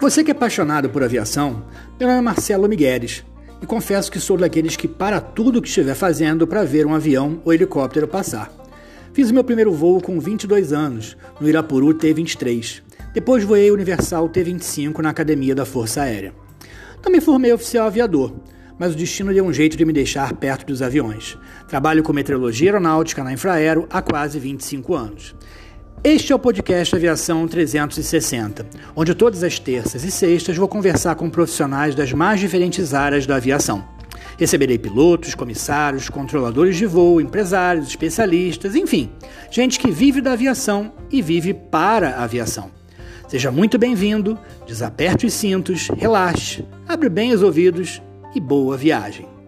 Você que é apaixonado por aviação, meu nome é Marcelo Migueles e confesso que sou daqueles que para tudo o que estiver fazendo para ver um avião ou helicóptero passar. Fiz o meu primeiro voo com 22 anos, no Irapuru T-23. Depois voei Universal T-25 na Academia da Força Aérea. Também formei oficial aviador, mas o destino deu um jeito de me deixar perto dos aviões. Trabalho com meteorologia aeronáutica na Infraero há quase 25 anos. Este é o podcast Aviação 360, onde todas as terças e sextas vou conversar com profissionais das mais diferentes áreas da aviação. Receberei pilotos, comissários, controladores de voo, empresários, especialistas, enfim, gente que vive da aviação e vive para a aviação. Seja muito bem-vindo, desaperte os cintos, relaxe, abre bem os ouvidos e boa viagem.